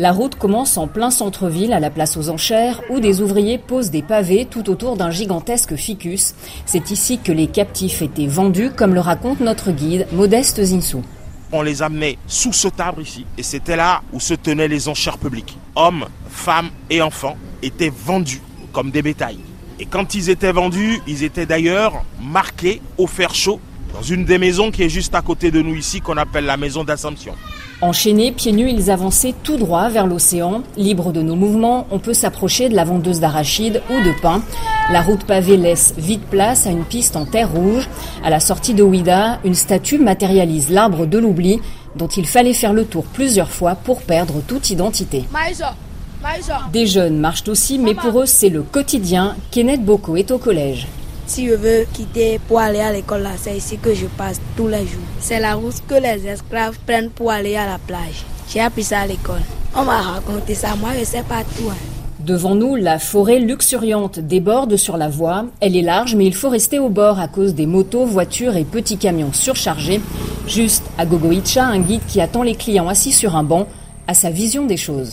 La route commence en plein centre-ville, à la place aux enchères, où des ouvriers posent des pavés tout autour d'un gigantesque ficus. C'est ici que les captifs étaient vendus, comme le raconte notre guide, Modeste Zinsou. On les amenait sous ce arbre ici, et c'était là où se tenaient les enchères publiques. Hommes, femmes et enfants étaient vendus comme des bétails. Et quand ils étaient vendus, ils étaient d'ailleurs marqués au fer chaud dans une des maisons qui est juste à côté de nous ici, qu'on appelle la maison d'Assomption. Enchaînés, pieds nus, ils avançaient tout droit vers l'océan. Libres de nos mouvements, on peut s'approcher de la vendeuse d'arachides ou de pain. La route pavée laisse vite place à une piste en terre rouge. À la sortie de Ouida, une statue matérialise l'arbre de l'oubli dont il fallait faire le tour plusieurs fois pour perdre toute identité. Des jeunes marchent aussi, mais pour eux c'est le quotidien. Kenneth Boko est au collège. Si je veux quitter pour aller à l'école, c'est ici que je passe tous les jours. C'est la route que les esclaves prennent pour aller à la plage. J'ai appris ça à l'école. On m'a raconté ça, moi je sais pas tout. Hein. Devant nous, la forêt luxuriante déborde sur la voie. Elle est large, mais il faut rester au bord à cause des motos, voitures et petits camions surchargés. Juste à Gogoicha, un guide qui attend les clients assis sur un banc a sa vision des choses.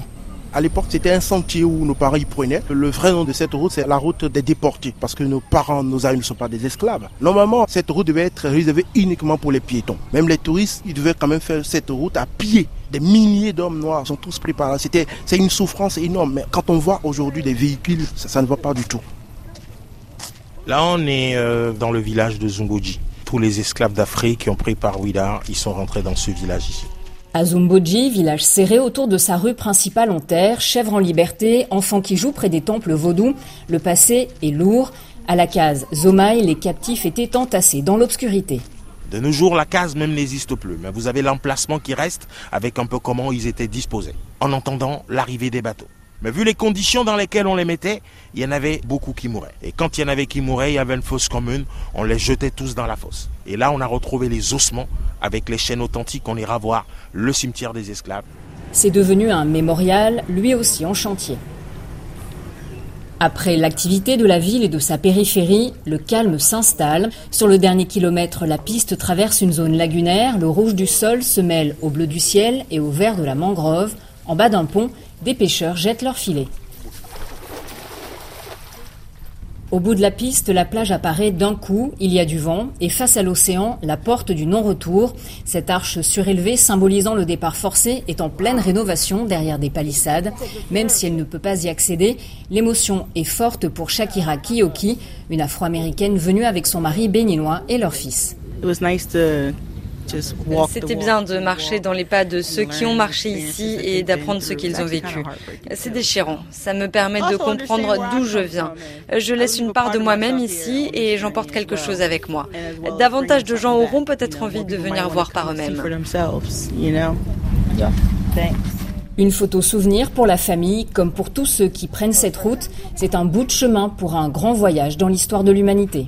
À l'époque, c'était un sentier où nos parents y prenaient. Le vrai nom de cette route, c'est la route des déportés, parce que nos parents, nos amis ne sont pas des esclaves. Normalement, cette route devait être réservée uniquement pour les piétons. Même les touristes, ils devaient quand même faire cette route à pied. Des milliers d'hommes noirs sont tous pris c'est une souffrance énorme. Mais quand on voit aujourd'hui des véhicules, ça, ne va pas du tout. Là, on est euh, dans le village de Zungoji. Tous les esclaves d'Afrique qui ont pris par Ouida, ils sont rentrés dans ce village ici. À Zumboji, village serré autour de sa rue principale en terre, chèvre en liberté, enfants qui jouent près des temples vaudous, le passé est lourd. À la case Zomaï, les captifs étaient entassés dans l'obscurité. De nos jours, la case même n'existe plus, mais vous avez l'emplacement qui reste avec un peu comment ils étaient disposés, en entendant l'arrivée des bateaux. Mais vu les conditions dans lesquelles on les mettait, il y en avait beaucoup qui mouraient. Et quand il y en avait qui mouraient, il y avait une fosse commune, on les jetait tous dans la fosse. Et là, on a retrouvé les ossements avec les chaînes authentiques, on ira voir le cimetière des esclaves. C'est devenu un mémorial, lui aussi en chantier. Après l'activité de la ville et de sa périphérie, le calme s'installe. Sur le dernier kilomètre, la piste traverse une zone lagunaire. Le rouge du sol se mêle au bleu du ciel et au vert de la mangrove. En bas d'un pont, des pêcheurs jettent leurs filets. Au bout de la piste, la plage apparaît d'un coup, il y a du vent, et face à l'océan, la porte du non-retour. Cette arche surélevée symbolisant le départ forcé est en pleine rénovation derrière des palissades. Même si elle ne peut pas y accéder, l'émotion est forte pour Shakira Kiyoki, une afro-américaine venue avec son mari béninois et leur fils. C'était bien de marcher dans les pas de ceux qui ont marché ici et d'apprendre ce qu'ils ont vécu. C'est déchirant. Ça me permet de comprendre d'où je viens. Je laisse une part de moi-même ici et j'emporte quelque chose avec moi. Davantage de gens auront peut-être envie de venir voir par eux-mêmes. Une photo souvenir pour la famille, comme pour tous ceux qui prennent cette route. C'est un bout de chemin pour un grand voyage dans l'histoire de l'humanité.